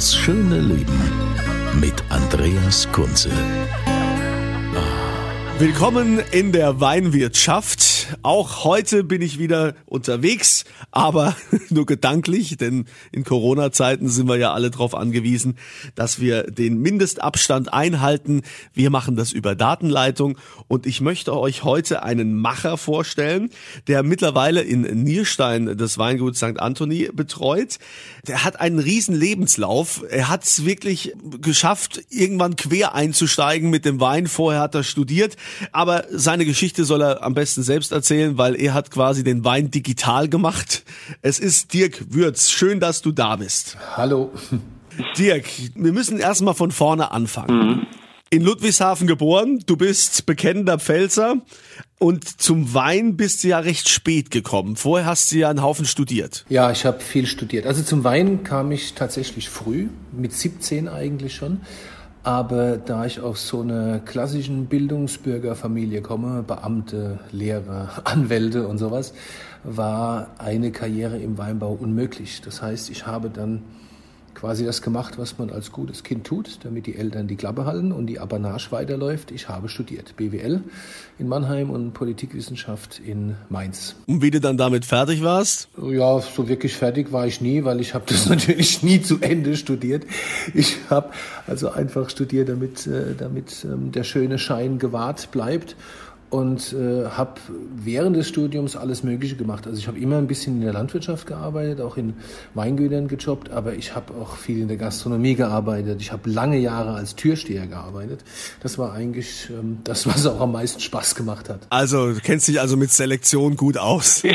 Das schöne Leben mit Andreas Kunze. Willkommen in der Weinwirtschaft. Auch heute bin ich wieder unterwegs, aber nur gedanklich, denn in Corona-Zeiten sind wir ja alle darauf angewiesen, dass wir den Mindestabstand einhalten. Wir machen das über Datenleitung und ich möchte euch heute einen Macher vorstellen, der mittlerweile in Nierstein das Weingut St. Anthony betreut. Der hat einen riesen Lebenslauf. Er hat es wirklich geschafft, irgendwann quer einzusteigen mit dem Wein. Vorher hat er studiert, aber seine Geschichte soll er am besten selbst erzählen, weil er hat quasi den Wein digital gemacht. Es ist Dirk Würz. Schön, dass du da bist. Hallo. Dirk, wir müssen erstmal von vorne anfangen. In Ludwigshafen geboren, du bist bekennender Pfälzer und zum Wein bist du ja recht spät gekommen. Vorher hast du ja einen Haufen studiert. Ja, ich habe viel studiert. Also zum Wein kam ich tatsächlich früh, mit 17 eigentlich schon. Aber da ich aus so einer klassischen Bildungsbürgerfamilie komme, Beamte, Lehrer, Anwälte und sowas, war eine Karriere im Weinbau unmöglich. Das heißt, ich habe dann quasi das gemacht, was man als gutes Kind tut, damit die Eltern die Klappe halten und die Apanage weiterläuft. Ich habe studiert BWL in Mannheim und Politikwissenschaft in Mainz. Und wie du dann damit fertig warst? Ja, so wirklich fertig war ich nie, weil ich habe das natürlich nie zu Ende studiert. Ich habe also einfach studiert, damit, äh, damit ähm, der schöne Schein gewahrt bleibt und äh, habe während des Studiums alles Mögliche gemacht. Also ich habe immer ein bisschen in der Landwirtschaft gearbeitet, auch in Weingütern gejobbt, aber ich habe auch viel in der Gastronomie gearbeitet. Ich habe lange Jahre als Türsteher gearbeitet. Das war eigentlich ähm, das, was auch am meisten Spaß gemacht hat. Also du kennst dich also mit Selektion gut aus.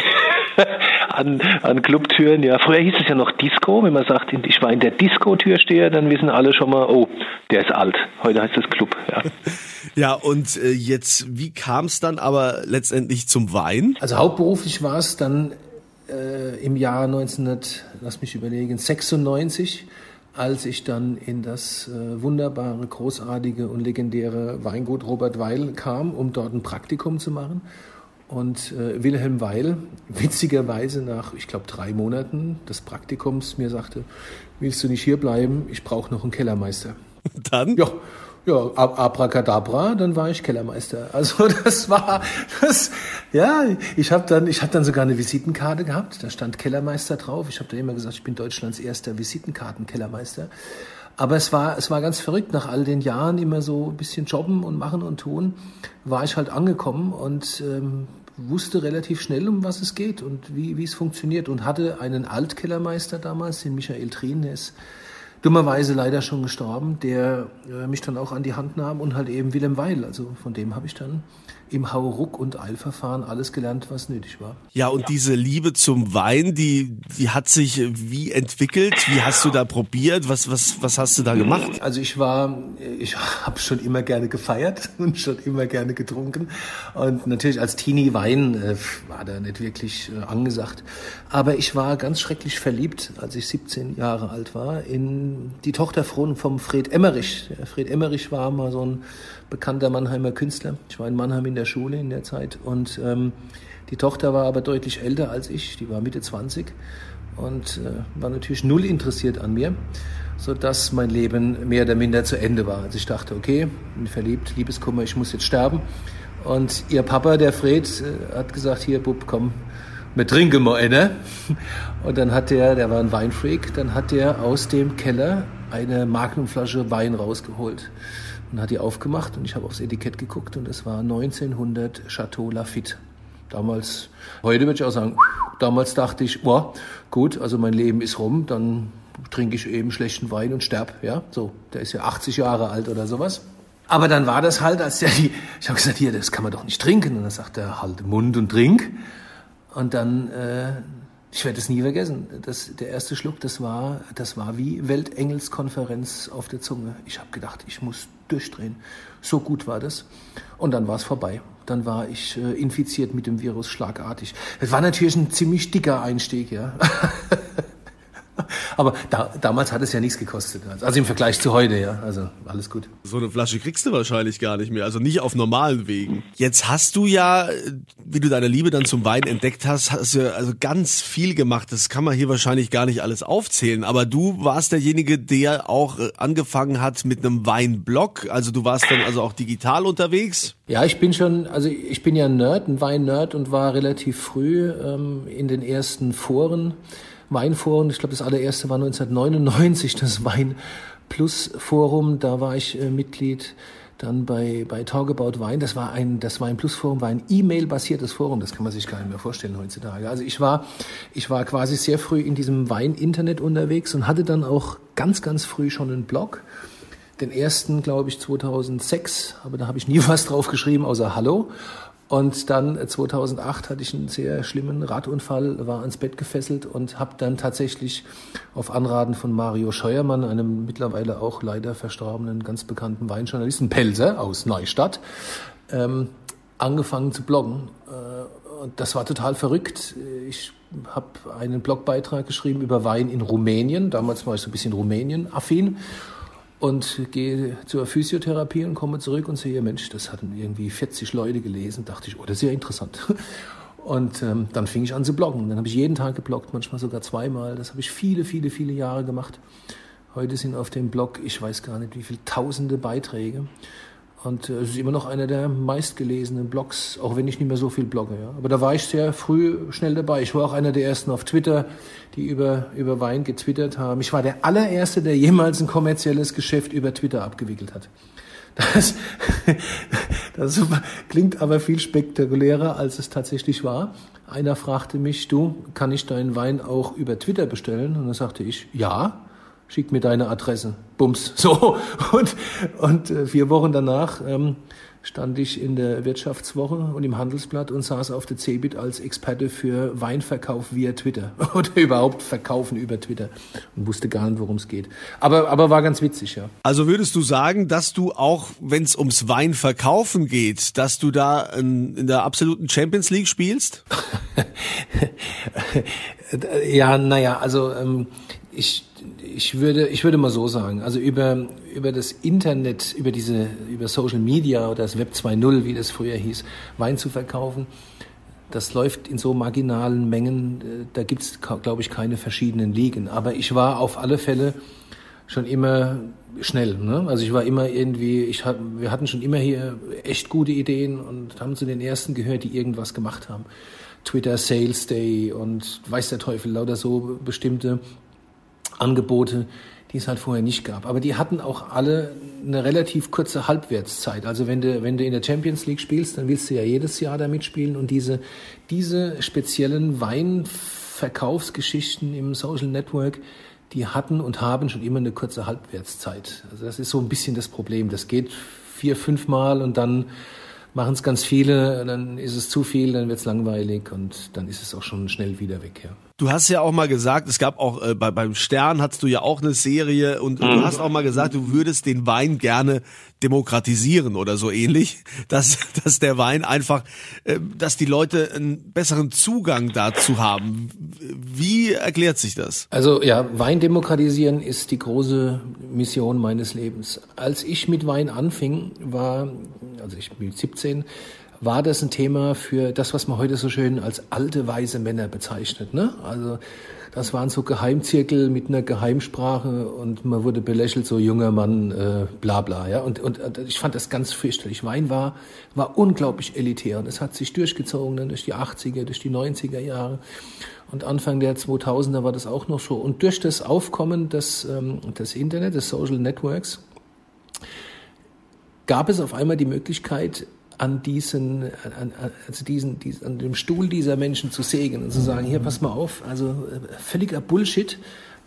an, an Clubtüren. Ja, früher hieß es ja noch Disco. Wenn man sagt, ich war in der Disco-Türsteher, dann wissen alle schon mal, oh, der ist alt. Heute heißt es Club. Ja, Ja, und äh, jetzt, wie kam es dann aber letztendlich zum Wein? Also hauptberuflich war es dann äh, im Jahr 1900, lass mich überlegen, 96, als ich dann in das äh, wunderbare, großartige und legendäre Weingut Robert Weil kam, um dort ein Praktikum zu machen. Und äh, Wilhelm Weil, witzigerweise nach, ich glaube, drei Monaten des Praktikums mir sagte, willst du nicht hier bleiben? Ich brauche noch einen Kellermeister. Dann? Ja, ja, ab- abracadabra, dann war ich Kellermeister. Also das war das ja, ich habe dann ich habe dann sogar eine Visitenkarte gehabt, da stand Kellermeister drauf. Ich habe da immer gesagt, ich bin Deutschlands erster Visitenkartenkellermeister. Aber es war es war ganz verrückt nach all den Jahren immer so ein bisschen jobben und machen und tun, war ich halt angekommen und ähm, wusste relativ schnell, um was es geht und wie, wie es funktioniert und hatte einen Altkellermeister damals, den Michael Trien, der ist dummerweise leider schon gestorben, der äh, mich dann auch an die Hand nahm und halt eben Willem Weil. Also von dem habe ich dann im Hauruck- und Eilverfahren alles gelernt, was nötig war. Ja, und diese Liebe zum Wein, die, die hat sich äh, wie entwickelt? Wie hast du da probiert? Was, was, was hast du da gemacht? Also ich war, ich habe schon immer gerne gefeiert und schon immer gerne getrunken. Und natürlich als Teenie Wein äh, war da nicht wirklich äh, angesagt. Aber ich war ganz schrecklich verliebt, als ich 17 Jahre alt war, in die Tochter von, vom Fred Emmerich. Fred Emmerich war mal so ein bekannter Mannheimer Künstler. Ich war in Mannheim in der Schule in der Zeit und ähm, die Tochter war aber deutlich älter als ich, die war Mitte 20 und äh, war natürlich null interessiert an mir, so dass mein Leben mehr oder minder zu Ende war. Also ich dachte, okay, bin verliebt, Liebeskummer, ich muss jetzt sterben. Und ihr Papa, der Fred, äh, hat gesagt, hier Bub, komm, wir trinken mal eine. Und dann hat der, der war ein Weinfreak, dann hat der aus dem Keller eine Magnumflasche Wein rausgeholt und hat die aufgemacht und ich habe aufs Etikett geguckt und es war 1900 Chateau Lafitte. Damals, heute würde ich auch sagen, damals dachte ich, boah, gut, also mein Leben ist rum, dann trinke ich eben schlechten Wein und sterb, ja, so, der ist ja 80 Jahre alt oder sowas. Aber dann war das halt, als der die, ich habe gesagt, hier, das kann man doch nicht trinken. Und dann sagt er, halt Mund und trink. Und dann, äh, ich werde es nie vergessen, das, der erste Schluck, das war, das war wie Weltengelskonferenz auf der Zunge. Ich habe gedacht, ich muss durchdrehen. So gut war das. Und dann war es vorbei. Dann war ich äh, infiziert mit dem Virus schlagartig. Es war natürlich ein ziemlich dicker Einstieg, ja. Aber da, damals hat es ja nichts gekostet. Also im Vergleich zu heute, ja. Also alles gut. So eine Flasche kriegst du wahrscheinlich gar nicht mehr. Also nicht auf normalen Wegen. Jetzt hast du ja, wie du deine Liebe dann zum Wein entdeckt hast, hast du ja also ganz viel gemacht. Das kann man hier wahrscheinlich gar nicht alles aufzählen. Aber du warst derjenige, der auch äh, angefangen hat mit einem Weinblog. Also du warst dann also auch digital unterwegs. Ja, ich bin schon, also ich bin ja ein Nerd, ein Wein-Nerd und war relativ früh ähm, in den ersten Foren. Weinforen. Ich glaube, das allererste war 1999, das Wein Plus Forum. Da war ich äh, Mitglied. Dann bei, bei Talk About Wein, das war ein, das Wein Plus Forum, war ein E-Mail-basiertes Forum, das kann man sich gar nicht mehr vorstellen heutzutage. Also ich war, ich war quasi sehr früh in diesem Wein-Internet unterwegs und hatte dann auch ganz, ganz früh schon einen Blog. Den ersten, glaube ich, 2006, aber da habe ich nie was drauf geschrieben, außer Hallo. Und dann 2008 äh, hatte ich einen sehr schlimmen Radunfall, war ans Bett gefesselt und habe dann tatsächlich auf Anraten von Mario Scheuermann, einem mittlerweile auch leider verstorbenen, ganz bekannten Weinjournalisten, Pelzer aus Neustadt, ähm, angefangen zu bloggen. Äh, und das war total verrückt. Ich habe einen Blogbeitrag geschrieben über Wein in Rumänien. Damals war ich so ein bisschen Rumänien-affin und gehe zur Physiotherapie und komme zurück und sehe, Mensch, das hatten irgendwie 40 Leute gelesen. Dachte ich, oh, das ist ja interessant. Und ähm, dann fing ich an zu bloggen. Dann habe ich jeden Tag gebloggt, manchmal sogar zweimal. Das habe ich viele, viele, viele Jahre gemacht. Heute sind auf dem Blog, ich weiß gar nicht, wie viele tausende Beiträge. Und äh, es ist immer noch einer der meistgelesenen Blogs, auch wenn ich nicht mehr so viel blogge. Ja. Aber da war ich sehr früh schnell dabei. Ich war auch einer der ersten auf Twitter, die über, über Wein getwittert haben. Ich war der allererste, der jemals ein kommerzielles Geschäft über Twitter abgewickelt hat. Das, das klingt aber viel spektakulärer, als es tatsächlich war. Einer fragte mich, du, kann ich deinen Wein auch über Twitter bestellen? Und dann sagte ich, ja schick mir deine Adresse. Bums. So. Und, und äh, vier Wochen danach ähm, stand ich in der Wirtschaftswoche und im Handelsblatt und saß auf der CeBIT als Experte für Weinverkauf via Twitter oder überhaupt Verkaufen über Twitter und wusste gar nicht, worum es geht. Aber, aber war ganz witzig, ja. Also würdest du sagen, dass du auch, wenn es ums Weinverkaufen geht, dass du da in, in der absoluten Champions League spielst? ja, naja, also ähm, ich ich würde, ich würde mal so sagen, also über, über das Internet, über diese, über Social Media oder das Web 2.0, wie das früher hieß, Wein zu verkaufen, das läuft in so marginalen Mengen, äh, da gibt's, glaube ich, keine verschiedenen Ligen. Aber ich war auf alle Fälle schon immer schnell. Ne? Also ich war immer irgendwie, ich hat, wir hatten schon immer hier echt gute Ideen und haben zu den ersten gehört, die irgendwas gemacht haben. Twitter Sales Day und weiß der Teufel, lauter so bestimmte Angebote, die es halt vorher nicht gab. Aber die hatten auch alle eine relativ kurze Halbwertszeit. Also wenn du, wenn du in der Champions League spielst, dann willst du ja jedes Jahr da mitspielen und diese, diese speziellen Weinverkaufsgeschichten im Social Network, die hatten und haben schon immer eine kurze Halbwertszeit. Also das ist so ein bisschen das Problem. Das geht vier, fünf Mal und dann machen es ganz viele, dann ist es zu viel, dann wird es langweilig und dann ist es auch schon schnell wieder weg. Ja. Du hast ja auch mal gesagt, es gab auch äh, bei, beim Stern hattest du ja auch eine Serie und mhm. du hast auch mal gesagt, du würdest den Wein gerne demokratisieren oder so ähnlich, dass, dass der Wein einfach, äh, dass die Leute einen besseren Zugang dazu haben. Wie erklärt sich das? Also ja, Wein demokratisieren ist die große Mission meines Lebens. Als ich mit Wein anfing, war, also ich bin 17, war das ein Thema für das, was man heute so schön als alte weise Männer bezeichnet. Ne? Also das waren so Geheimzirkel mit einer Geheimsprache und man wurde belächelt, so junger Mann, äh, bla bla. Ja? Und, und, ich fand das ganz fürchterlich. Wein war, war unglaublich elitär und es hat sich durchgezogen dann durch die 80er, durch die 90er Jahre. Und Anfang der 2000er war das auch noch so. Und durch das Aufkommen des, ähm, des Internet, des Social Networks, gab es auf einmal die Möglichkeit, an diesen, an, also diesen, diesen, an dem Stuhl dieser Menschen zu sägen und zu sagen, hier, pass mal auf, also äh, völliger Bullshit,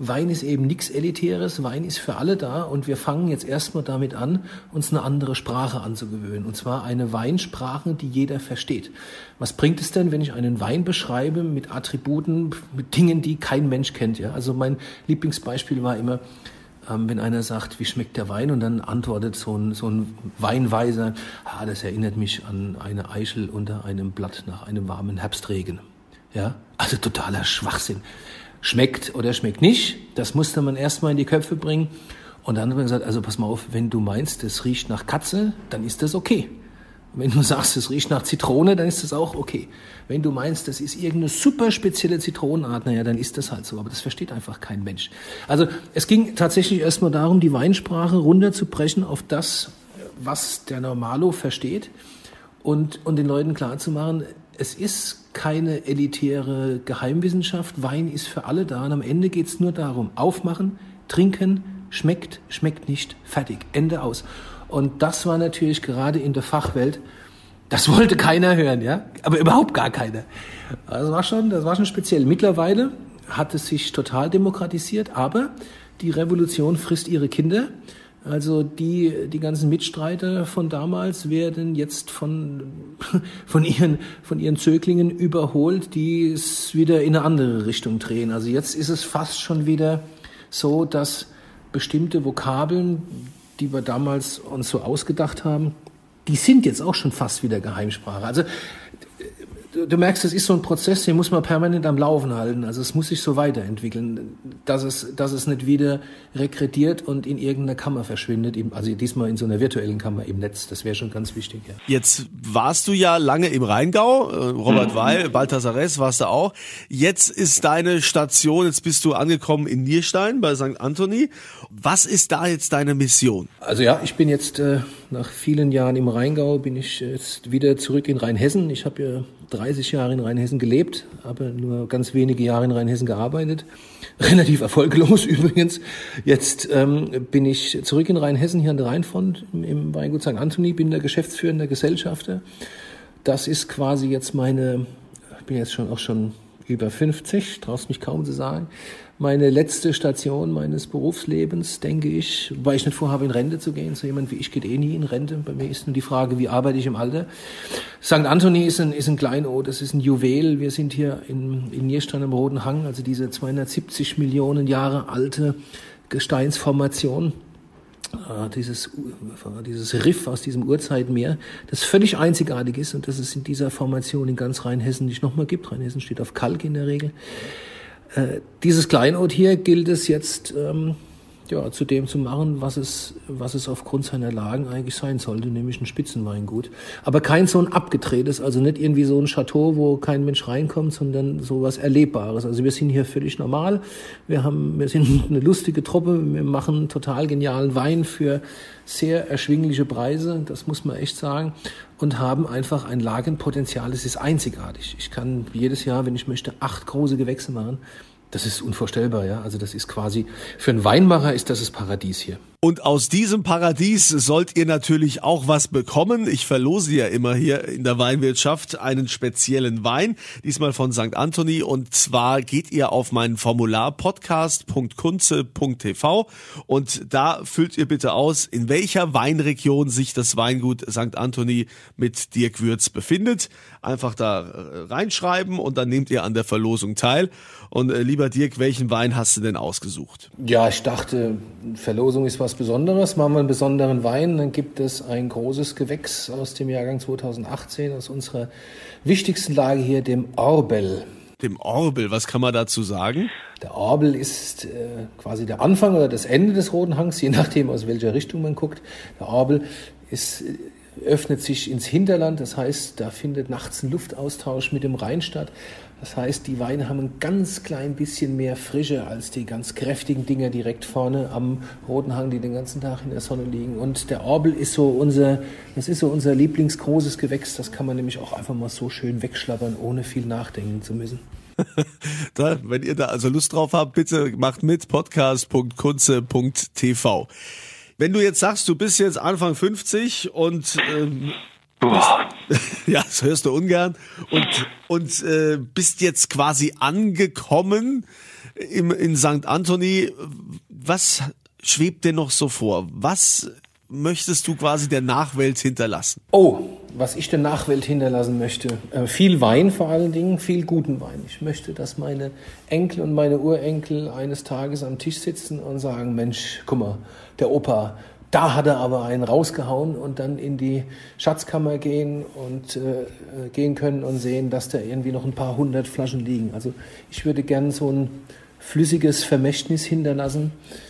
Wein ist eben nichts Elitäres, Wein ist für alle da und wir fangen jetzt erstmal damit an, uns eine andere Sprache anzugewöhnen. Und zwar eine Weinsprache, die jeder versteht. Was bringt es denn, wenn ich einen Wein beschreibe mit Attributen, mit Dingen, die kein Mensch kennt? Ja? Also mein Lieblingsbeispiel war immer, ähm, wenn einer sagt, wie schmeckt der Wein? Und dann antwortet so ein, so ein Weinweiser, ah, das erinnert mich an eine Eichel unter einem Blatt nach einem warmen Herbstregen. Ja, also totaler Schwachsinn schmeckt oder schmeckt nicht. Das musste man erstmal in die Köpfe bringen. Und dann hat man gesagt, also pass mal auf, wenn du meinst, es riecht nach Katze, dann ist das okay. Wenn du sagst, es riecht nach Zitrone, dann ist das auch okay. Wenn du meinst, das ist irgendeine super spezielle Zitronenart, naja, dann ist das halt so. Aber das versteht einfach kein Mensch. Also es ging tatsächlich erstmal darum, die Weinsprache runterzubrechen auf das, was der Normalo versteht und, und den Leuten klarzumachen, es ist keine elitäre Geheimwissenschaft. Wein ist für alle da und am Ende geht es nur darum, aufmachen, trinken, schmeckt, schmeckt nicht, fertig, Ende aus. Und das war natürlich gerade in der Fachwelt, das wollte keiner hören, ja, aber überhaupt gar keiner. Das war schon, das war schon speziell. Mittlerweile hat es sich total demokratisiert, aber die Revolution frisst ihre Kinder. Also die, die ganzen Mitstreiter von damals werden jetzt von, von, ihren, von ihren Zöglingen überholt, die es wieder in eine andere Richtung drehen. Also jetzt ist es fast schon wieder so, dass bestimmte Vokabeln, die wir damals uns so ausgedacht haben, die sind jetzt auch schon fast wieder Geheimsprache. Also du, merkst, es ist so ein Prozess, den muss man permanent am Laufen halten. Also es muss sich so weiterentwickeln, dass es, dass es nicht wieder rekrediert und in irgendeiner Kammer verschwindet. Also diesmal in so einer virtuellen Kammer im Netz. Das wäre schon ganz wichtig. Ja. Jetzt warst du ja lange im Rheingau, äh, Robert mhm. Weil, Balthasar Ress warst du auch. Jetzt ist deine Station, jetzt bist du angekommen in Nierstein bei St. Anthony. Was ist da jetzt deine Mission? Also ja, ich bin jetzt äh, nach vielen Jahren im Rheingau, bin ich jetzt wieder zurück in Rheinhessen. Ich habe ja 30 Jahre in Rheinhessen gelebt, aber nur ganz wenige Jahre in Rheinhessen gearbeitet. Relativ erfolglos übrigens. Jetzt ähm, bin ich zurück in Rheinhessen, hier an der Rheinfront im Weingut St. Anthony, bin der geschäftsführende Gesellschafter. Das ist quasi jetzt meine, ich bin jetzt schon auch schon über 50, traust mich kaum zu sagen, meine letzte Station meines Berufslebens, denke ich, weil ich nicht vorhabe, in Rente zu gehen. So jemand wie ich geht eh nie in Rente. Bei mir ist nur die Frage, wie arbeite ich im Alter. St. Anthony ist ein, ist ein Kleinod, das ist ein Juwel. Wir sind hier in, in Nierstein am Roten Hang, also diese 270 Millionen Jahre alte Gesteinsformation. Äh, dieses, dieses Riff aus diesem Urzeitmeer, das völlig einzigartig ist und das es in dieser Formation in ganz Rheinhessen nicht nochmal gibt. Rheinhessen steht auf Kalk in der Regel. Äh, dieses Kleinod hier gilt es jetzt ähm, ja, zu dem zu machen, was es, was es aufgrund seiner Lagen eigentlich sein sollte, nämlich ein Spitzenweingut. Aber kein so ein abgedrehtes, also nicht irgendwie so ein Chateau, wo kein Mensch reinkommt, sondern so was Erlebbares. Also wir sind hier völlig normal. Wir haben, wir sind eine lustige Truppe. Wir machen total genialen Wein für sehr erschwingliche Preise. Das muss man echt sagen. Und haben einfach ein Lagenpotenzial. Es ist einzigartig. Ich kann jedes Jahr, wenn ich möchte, acht große Gewächse machen. Das ist unvorstellbar, ja. Also das ist quasi, für einen Weinmacher ist das das Paradies hier. Und aus diesem Paradies sollt ihr natürlich auch was bekommen. Ich verlose ja immer hier in der Weinwirtschaft einen speziellen Wein, diesmal von St. Anthony. Und zwar geht ihr auf mein Formular podcast.kunze.tv und da füllt ihr bitte aus, in welcher Weinregion sich das Weingut St. Anthony mit Dirk Würz befindet. Einfach da äh, reinschreiben und dann nehmt ihr an der Verlosung teil. Und äh, lieber Dirk, welchen Wein hast du denn ausgesucht? Ja, ich dachte, Verlosung ist was was Besonderes, machen wir einen besonderen Wein, dann gibt es ein großes Gewächs aus dem Jahrgang 2018, aus unserer wichtigsten Lage hier, dem Orbel. Dem Orbel, was kann man dazu sagen? Der Orbel ist äh, quasi der Anfang oder das Ende des Roten Hangs, je nachdem aus welcher Richtung man guckt. Der Orbel ist öffnet sich ins Hinterland, das heißt, da findet nachts ein Luftaustausch mit dem Rhein statt. Das heißt, die Weine haben ein ganz klein bisschen mehr Frische als die ganz kräftigen Dinger direkt vorne am Roten Hang, die den ganzen Tag in der Sonne liegen. Und der Orbel ist so unser, das ist so unser lieblingsgroßes Gewächs. Das kann man nämlich auch einfach mal so schön wegschlappern, ohne viel nachdenken zu müssen. da, wenn ihr da also Lust drauf habt, bitte macht mit podcast.kunze.tv. Wenn du jetzt sagst, du bist jetzt Anfang 50 und ähm, bist, ja, das hörst du ungern und und äh, bist jetzt quasi angekommen im, in St. Anthony. Was schwebt dir noch so vor? Was möchtest du quasi der Nachwelt hinterlassen? Oh, was ich der Nachwelt hinterlassen möchte. Äh, viel Wein vor allen Dingen, viel guten Wein. Ich möchte, dass meine Enkel und meine Urenkel eines Tages am Tisch sitzen und sagen, Mensch, guck mal, der Opa, da hat er aber einen rausgehauen und dann in die Schatzkammer gehen und äh, gehen können und sehen, dass da irgendwie noch ein paar hundert Flaschen liegen. Also ich würde gern so ein flüssiges Vermächtnis hinterlassen äh,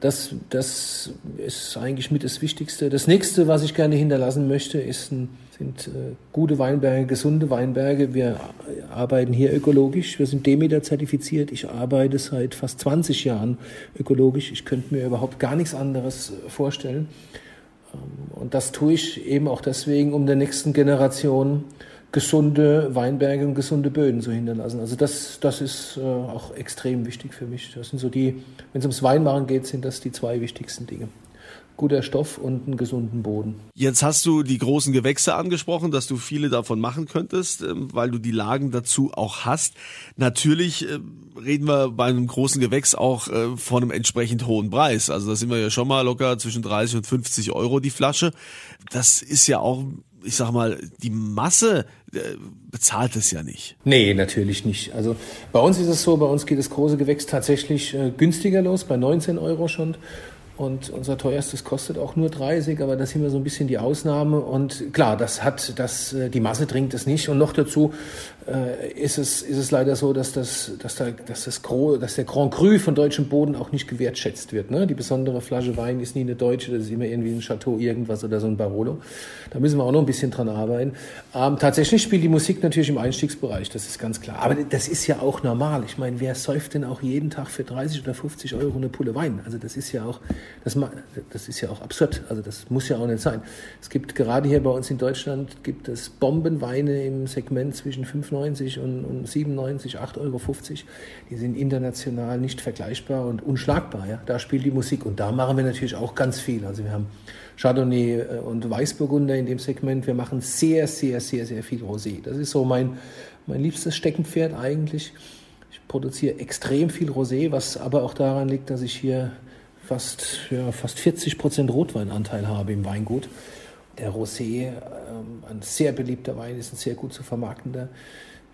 das, das ist eigentlich mit das Wichtigste. Das nächste, was ich gerne hinterlassen möchte, ist ein, sind äh, gute Weinberge, gesunde Weinberge. Wir arbeiten hier ökologisch. Wir sind Demeter zertifiziert. Ich arbeite seit fast 20 Jahren ökologisch. Ich könnte mir überhaupt gar nichts anderes vorstellen. Ähm, und das tue ich eben auch deswegen, um der nächsten Generation gesunde Weinberge und gesunde Böden zu hinterlassen. Also das, das ist äh, auch extrem wichtig für mich. Das sind so die, wenn es ums Weinmachen geht, sind das die zwei wichtigsten Dinge. Guter Stoff und einen gesunden Boden. Jetzt hast du die großen Gewächse angesprochen, dass du viele davon machen könntest, ähm, weil du die Lagen dazu auch hast. Natürlich äh, reden wir bei einem großen Gewächs auch äh, von einem entsprechend hohen Preis. Also da sind wir ja schon mal locker zwischen 30 und 50 Euro die Flasche. Das ist ja auch ich sag mal, die Masse äh, bezahlt es ja nicht. Nee, natürlich nicht. Also bei uns ist es so, bei uns geht das große Gewächs tatsächlich äh, günstiger los, bei 19 Euro schon. Und unser teuerstes kostet auch nur 30, aber das sind wir so ein bisschen die Ausnahme. Und klar, das hat, das, äh, die Masse trinkt es nicht. Und noch dazu ist, es, ist es leider so, dass, das, dass, da, dass, das Gros, dass der Grand Cru von deutschem Boden auch nicht gewertschätzt wird. Ne? Die besondere Flasche Wein ist nie eine deutsche, das ist immer irgendwie ein Chateau irgendwas oder so ein Barolo. Da müssen wir auch noch ein bisschen dran arbeiten. Ähm, tatsächlich spielt die Musik natürlich im Einstiegsbereich, das ist ganz klar. Aber das ist ja auch normal. Ich meine, wer säuft denn auch jeden Tag für 30 oder 50 Euro eine Pulle Wein? Also das ist ja auch das, das ist ja auch absurd. Also das muss ja auch nicht sein. Es gibt gerade hier bei uns in Deutschland gibt es Bombenweine im Segment zwischen 5,90 und, und 97, 8,50 Euro. Die sind international nicht vergleichbar und unschlagbar. Ja? Da spielt die Musik und da machen wir natürlich auch ganz viel. Also wir haben Chardonnay äh, und Weißburgunder in dem Segment. Wir machen sehr, sehr, sehr, sehr viel Rosé. Das ist so mein, mein liebstes Steckenpferd eigentlich. Ich produziere extrem viel Rosé, was aber auch daran liegt, dass ich hier fast, ja, fast 40 Prozent Rotweinanteil habe im Weingut. Der Rosé, ähm, ein sehr beliebter Wein, ist ein sehr gut zu vermarktender.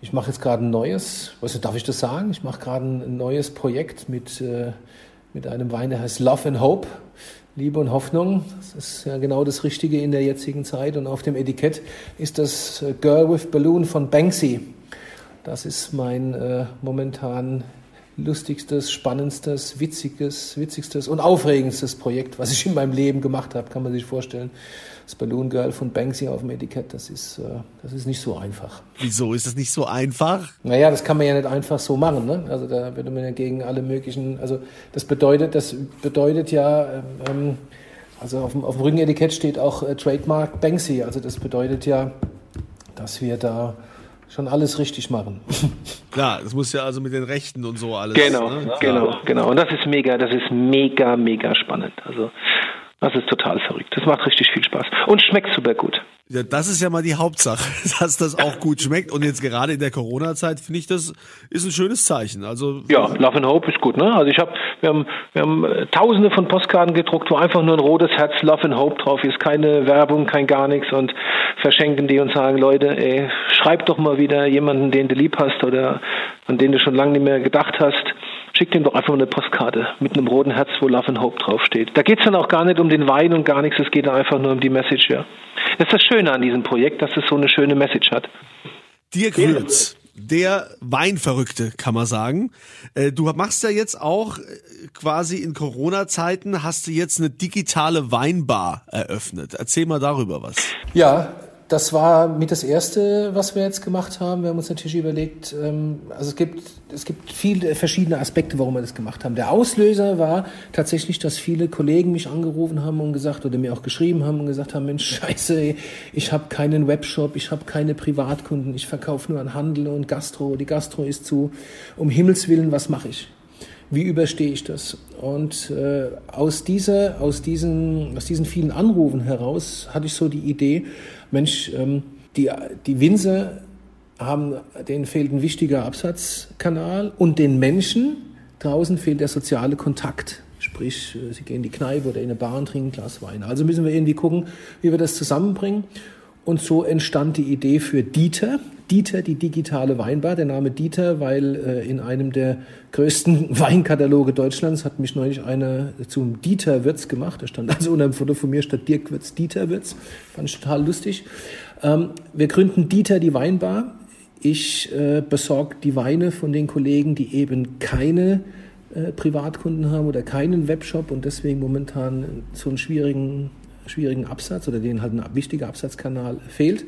Ich mache jetzt gerade ein neues, was darf ich das sagen? Ich mache gerade ein neues Projekt mit, äh, mit einem Wein, der heißt Love and Hope. Liebe und Hoffnung, das ist ja genau das Richtige in der jetzigen Zeit. Und auf dem Etikett ist das äh, Girl with Balloon von Banksy. Das ist mein äh, momentan lustigstes, spannendstes, witziges, witzigstes und aufregendstes Projekt, was ich in meinem Leben gemacht habe, kann man sich vorstellen. Das Balloon Girl von Banksy auf dem Etikett, das ist, äh, das ist nicht so einfach. Wieso ist das nicht so einfach? Naja, das kann man ja nicht einfach so machen. Ne? Also da würde man ja gegen alle möglichen, also das bedeutet, das bedeutet ja, ähm, also auf dem, auf dem Rückenetikett steht auch äh, Trademark Banksy. Also das bedeutet ja, dass wir da schon alles richtig machen. Klar, das muss ja also mit den Rechten und so alles. Genau, ne? genau, genau. Und das ist mega, das ist mega, mega spannend. Also das ist total verrückt. Das macht richtig viel Spaß und schmeckt super gut. Ja, das ist ja mal die Hauptsache, dass das auch gut schmeckt. Und jetzt gerade in der Corona-Zeit finde ich, das ist ein schönes Zeichen. Also ja, Love and Hope ist gut. Ne? Also ich habe, wir haben, wir haben äh, Tausende von Postkarten gedruckt, wo einfach nur ein rotes Herz Love and Hope drauf ist, keine Werbung, kein gar nichts und verschenken die und sagen, Leute, ey, schreib doch mal wieder jemanden, den du lieb hast oder an den du schon lange nicht mehr gedacht hast schick ihm doch einfach mal eine Postkarte mit einem roten Herz, wo Love and Hope draufsteht. Da geht es dann auch gar nicht um den Wein und gar nichts, es geht einfach nur um die Message, ja. Das ist das Schöne an diesem Projekt, dass es so eine schöne Message hat. Dirk Würz, der Weinverrückte, kann man sagen. Äh, du machst ja jetzt auch äh, quasi in Corona-Zeiten, hast du jetzt eine digitale Weinbar eröffnet. Erzähl mal darüber was. Ja, das war mit das Erste, was wir jetzt gemacht haben. Wir haben uns natürlich überlegt, ähm, also es gibt, es gibt viele verschiedene Aspekte, warum wir das gemacht haben. Der Auslöser war tatsächlich, dass viele Kollegen mich angerufen haben und gesagt oder mir auch geschrieben haben und gesagt haben, Mensch, scheiße, ich habe keinen Webshop, ich habe keine Privatkunden, ich verkaufe nur an Handel und Gastro, die Gastro ist zu. Um Himmels Willen, was mache ich? Wie überstehe ich das? Und äh, aus, dieser, aus, diesen, aus diesen vielen Anrufen heraus hatte ich so die Idee, Mensch, ähm, die, die Winzer haben, denen fehlt ein wichtiger Absatzkanal und den Menschen draußen fehlt der soziale Kontakt. Sprich, äh, sie gehen in die Kneipe oder in eine Bar und trinken ein Glas Wein. Also müssen wir irgendwie gucken, wie wir das zusammenbringen. Und so entstand die Idee für Dieter. Dieter, die digitale Weinbar. Der Name Dieter, weil äh, in einem der größten Weinkataloge Deutschlands hat mich neulich einer zum Dieter Wirtz gemacht. Da stand also unter einem Foto von mir statt Dirk Wirtz Dieter Wirtz. Fand ich total lustig. Ähm, wir gründen Dieter die Weinbar. Ich äh, besorge die Weine von den Kollegen, die eben keine äh, Privatkunden haben oder keinen Webshop und deswegen momentan so einen schwierigen, schwierigen Absatz oder denen halt ein wichtiger Absatzkanal fehlt.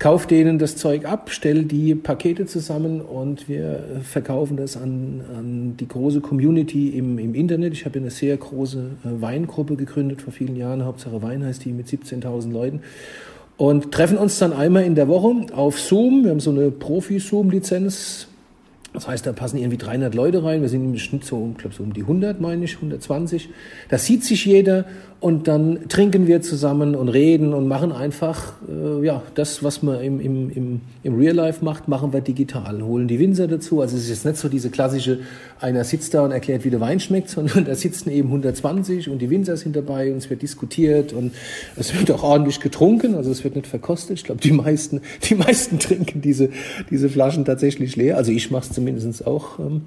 Kauf denen das Zeug ab, stell die Pakete zusammen und wir verkaufen das an, an die große Community im, im Internet. Ich habe eine sehr große äh, Weingruppe gegründet vor vielen Jahren, Hauptsache Wein heißt die mit 17.000 Leuten und treffen uns dann einmal in der Woche auf Zoom. Wir haben so eine Profi-Zoom-Lizenz das heißt, da passen irgendwie 300 Leute rein. Wir sind im Schnitt so, ich glaube, so um die 100, meine ich, 120. Da sieht sich jeder und dann trinken wir zusammen und reden und machen einfach, äh, ja, das, was man im, im, im, im Real Life macht, machen wir digital. Holen die Winzer dazu. Also es ist jetzt nicht so diese klassische, einer sitzt da und erklärt, wie der Wein schmeckt, sondern da sitzen eben 120 und die Winzer sind dabei und es wird diskutiert und es wird auch ordentlich getrunken. Also es wird nicht verkostet. Ich glaube, die meisten, die meisten trinken diese, diese Flaschen tatsächlich leer. Also ich mache es zumindest auch ähm,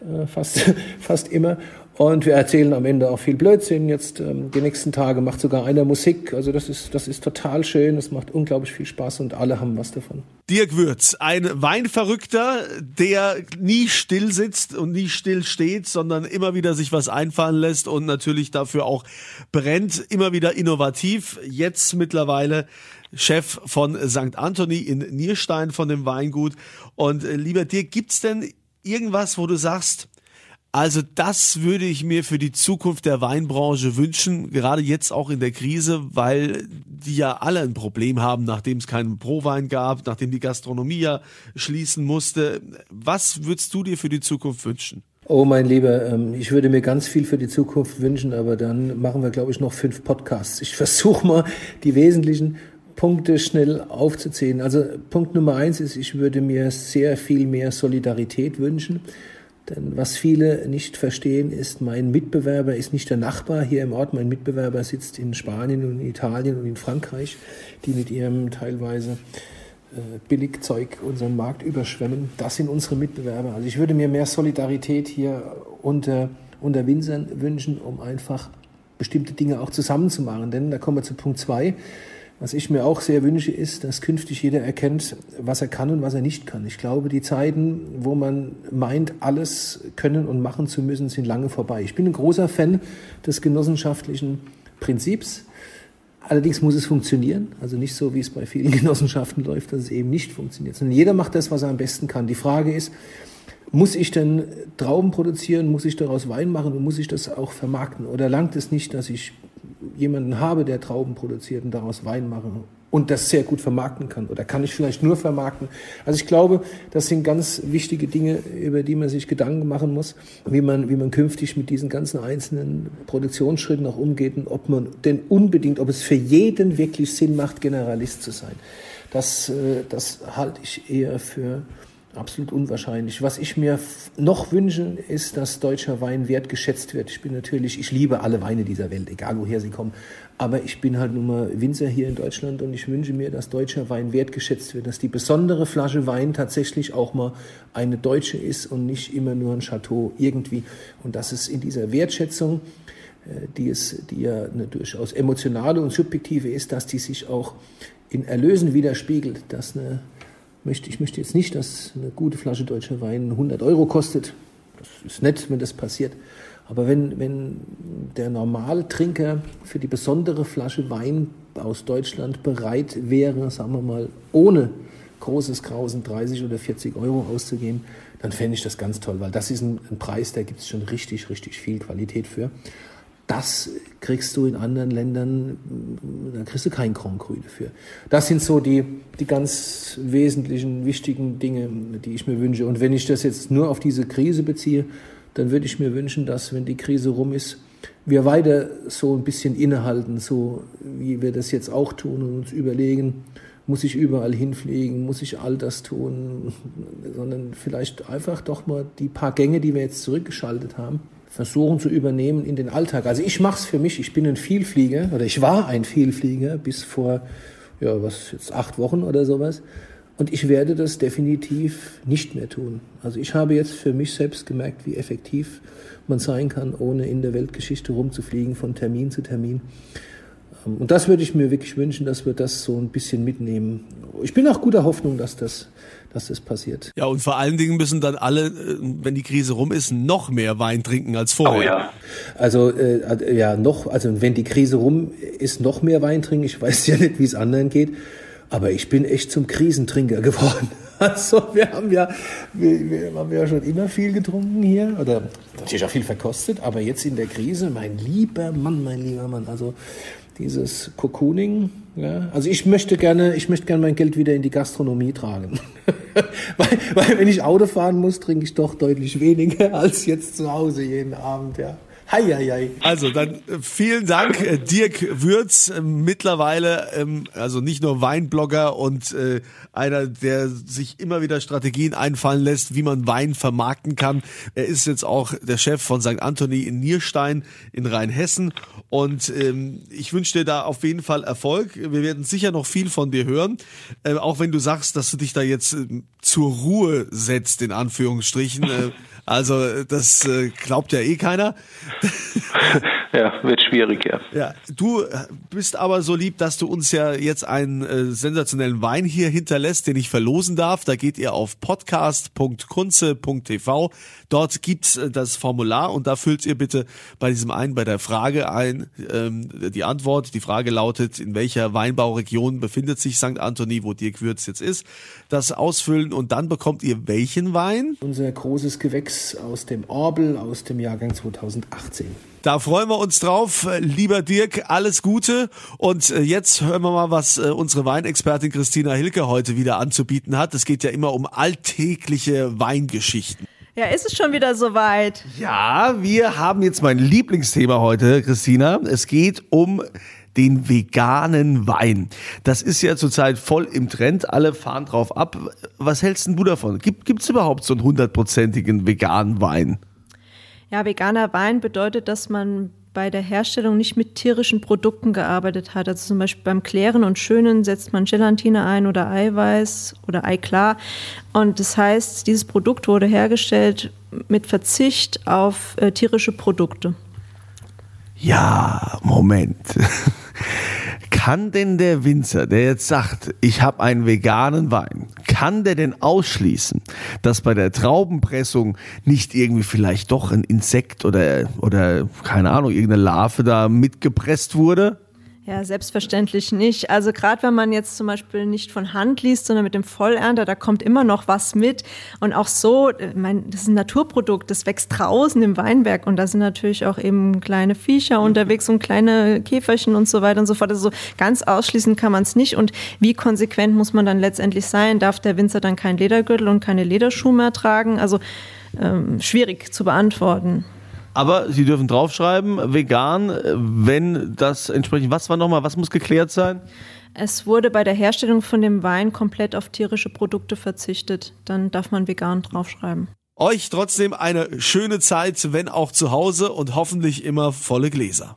äh, fast, fast immer. Und wir erzählen am Ende auch viel Blödsinn. Jetzt ähm, die nächsten Tage macht sogar einer Musik. Also das ist, das ist total schön. Das macht unglaublich viel Spaß und alle haben was davon. Dirk Würz, ein Weinverrückter, der nie still sitzt und nie still steht, sondern immer wieder sich was einfallen lässt und natürlich dafür auch brennt. Immer wieder innovativ. Jetzt mittlerweile Chef von St. Anthony in Nierstein von dem Weingut. Und äh, lieber Dirk, gibt's denn irgendwas, wo du sagst, also das würde ich mir für die Zukunft der Weinbranche wünschen, gerade jetzt auch in der Krise, weil die ja alle ein Problem haben, nachdem es keinen Prowein gab, nachdem die Gastronomie ja schließen musste. Was würdest du dir für die Zukunft wünschen? Oh, mein Lieber, ähm, ich würde mir ganz viel für die Zukunft wünschen, aber dann machen wir, glaube ich, noch fünf Podcasts. Ich versuche mal die wesentlichen Punkte schnell aufzuzählen. Also Punkt Nummer eins ist, ich würde mir sehr viel mehr Solidarität wünschen. Denn was viele nicht verstehen, ist, mein Mitbewerber ist nicht der Nachbar hier im Ort. Mein Mitbewerber sitzt in Spanien und in Italien und in Frankreich, die mit ihrem teilweise äh, Billigzeug unseren Markt überschwemmen. Das sind unsere Mitbewerber. Also ich würde mir mehr Solidarität hier unter, unter Winzern wünschen, um einfach bestimmte Dinge auch zusammenzumachen. Denn da kommen wir zu Punkt zwei. Was ich mir auch sehr wünsche, ist, dass künftig jeder erkennt, was er kann und was er nicht kann. Ich glaube, die Zeiten, wo man meint, alles können und machen zu müssen, sind lange vorbei. Ich bin ein großer Fan des genossenschaftlichen Prinzips. Allerdings muss es funktionieren. Also nicht so, wie es bei vielen Genossenschaften läuft, dass es eben nicht funktioniert. Sondern jeder macht das, was er am besten kann. Die Frage ist, muss ich denn Trauben produzieren? Muss ich daraus Wein machen? Und muss ich das auch vermarkten? Oder langt es nicht, dass ich jemanden habe, der Trauben produziert und daraus Wein machen und das sehr gut vermarkten kann oder kann ich vielleicht nur vermarkten. Also ich glaube, das sind ganz wichtige Dinge, über die man sich Gedanken machen muss, wie man, wie man künftig mit diesen ganzen einzelnen Produktionsschritten auch umgeht und ob man denn unbedingt, ob es für jeden wirklich Sinn macht, Generalist zu sein. Das, äh, das halte ich eher für absolut unwahrscheinlich. Was ich mir noch wünsche, ist, dass deutscher Wein wertgeschätzt wird. Ich bin natürlich, ich liebe alle Weine dieser Welt, egal woher sie kommen. Aber ich bin halt nun mal Winzer hier in Deutschland und ich wünsche mir, dass deutscher Wein wertgeschätzt wird, dass die besondere Flasche Wein tatsächlich auch mal eine deutsche ist und nicht immer nur ein Chateau irgendwie. Und dass es in dieser Wertschätzung, äh, die es, die ja eine durchaus emotionale und subjektive ist, dass die sich auch in Erlösen widerspiegelt, dass eine möchte, ich möchte jetzt nicht, dass eine gute Flasche deutscher Wein 100 Euro kostet. Das ist nett, wenn das passiert. Aber wenn, wenn der Normaltrinker für die besondere Flasche Wein aus Deutschland bereit wäre, sagen wir mal, ohne großes Grausen 30 oder 40 Euro auszugeben, dann fände ich das ganz toll, weil das ist ein, ein Preis, da gibt es schon richtig, richtig viel Qualität für. Das kriegst du in anderen Ländern, da kriegst du kein Grand Cru dafür. Das sind so die, die ganz wesentlichen, wichtigen Dinge, die ich mir wünsche. Und wenn ich das jetzt nur auf diese Krise beziehe, dann würde ich mir wünschen, dass, wenn die Krise rum ist, wir weiter so ein bisschen innehalten, so wie wir das jetzt auch tun und uns überlegen, muss ich überall hinfliegen, muss ich all das tun, sondern vielleicht einfach doch mal die paar Gänge, die wir jetzt zurückgeschaltet haben, versuchen zu übernehmen in den Alltag. Also ich mache es für mich, ich bin ein Vielflieger oder ich war ein Vielflieger bis vor, ja, was jetzt acht Wochen oder sowas. Und ich werde das definitiv nicht mehr tun. Also ich habe jetzt für mich selbst gemerkt, wie effektiv man sein kann, ohne in der Weltgeschichte rumzufliegen, von Termin zu Termin. Und das würde ich mir wirklich wünschen, dass wir das so ein bisschen mitnehmen. Ich bin auch guter Hoffnung, dass das, dass das passiert. Ja, und vor allen Dingen müssen dann alle, äh, wenn die Krise rum ist, noch mehr Wein trinken als vorher. Oh ja. Also äh, ja, noch, also wenn die Krise rum ist, noch mehr Wein trinken. Ich weiß ja nicht, wie es anderen geht. Aber ich bin echt zum Krisentrinker geworden. Also wir haben ja, wir, wir haben ja schon immer viel getrunken hier oder natürlich auch viel verkostet, aber jetzt in der Krise, mein lieber Mann, mein lieber Mann, also dieses Cocooning, ja, also ich möchte gerne, ich möchte gerne mein Geld wieder in die Gastronomie tragen, weil, weil wenn ich Auto fahren muss, trinke ich doch deutlich weniger als jetzt zu Hause jeden Abend, ja. Hei, hei, hei. Also dann äh, vielen Dank, äh, Dirk Würz, äh, mittlerweile ähm, also nicht nur Weinblogger und einer, der sich immer wieder Strategien einfallen lässt, wie man Wein vermarkten kann. Er ist jetzt auch der Chef von St. Anthony in Nierstein in Rheinhessen und ähm, ich wünsche dir da auf jeden Fall Erfolg. Wir werden sicher noch viel von dir hören, auch wenn du sagst, dass du dich da jetzt zur Ruhe setzt, in Anführungsstrichen. Äh, also das äh, glaubt ja eh keiner. ja, wird schwierig, ja. Ja, du bist aber so lieb, dass du uns ja jetzt einen äh, sensationellen Wein hier hinterlässt, den ich verlosen darf. Da geht ihr auf podcast.kunze.tv. Dort gibt's äh, das Formular und da füllt ihr bitte bei diesem einen bei der Frage ein ähm, die Antwort. Die Frage lautet, in welcher Weinbauregion befindet sich St. Anthony, wo Dirk Würz jetzt ist. Das ausfüllen und dann bekommt ihr welchen Wein? Unser großes Gewächs aus dem Orbel aus dem Jahrgang 2018. Da freuen wir uns drauf. Lieber Dirk, alles Gute. Und äh, jetzt hören wir mal, was äh, unsere Weinexpertin Christina Hilke heute wieder anzubieten hat. Es geht ja immer um alltägliche Weingeschichten. Ja, ist es schon wieder soweit? Ja, wir haben jetzt mein Lieblingsthema heute, Christina. Es geht um den veganen Wein. Das ist ja zurzeit voll im Trend. Alle fahren drauf ab. Was hältst denn du davon? Gibt es überhaupt so einen hundertprozentigen veganen Wein? Ja, veganer Wein bedeutet, dass man bei der Herstellung nicht mit tierischen Produkten gearbeitet hat. Also zum Beispiel beim Klären und Schönen setzt man Gelatine ein oder Eiweiß oder Eiklar. Und das heißt, dieses Produkt wurde hergestellt mit Verzicht auf äh, tierische Produkte. Ja, Moment. Kann denn der Winzer, der jetzt sagt, ich habe einen veganen Wein, kann der denn ausschließen, dass bei der Traubenpressung nicht irgendwie vielleicht doch ein Insekt oder, oder keine Ahnung, irgendeine Larve da mitgepresst wurde? Ja, selbstverständlich nicht. Also gerade wenn man jetzt zum Beispiel nicht von Hand liest, sondern mit dem Vollernter, da kommt immer noch was mit. Und auch so, ich meine, das ist ein Naturprodukt, das wächst draußen im Weinberg und da sind natürlich auch eben kleine Viecher unterwegs und kleine Käferchen und so weiter und so fort. Also ganz ausschließen kann man es nicht. Und wie konsequent muss man dann letztendlich sein? Darf der Winzer dann keinen Ledergürtel und keine Lederschuhe mehr tragen? Also ähm, schwierig zu beantworten. Aber Sie dürfen draufschreiben, vegan, wenn das entsprechend, was war nochmal, was muss geklärt sein? Es wurde bei der Herstellung von dem Wein komplett auf tierische Produkte verzichtet. Dann darf man vegan draufschreiben. Euch trotzdem eine schöne Zeit, wenn auch zu Hause und hoffentlich immer volle Gläser.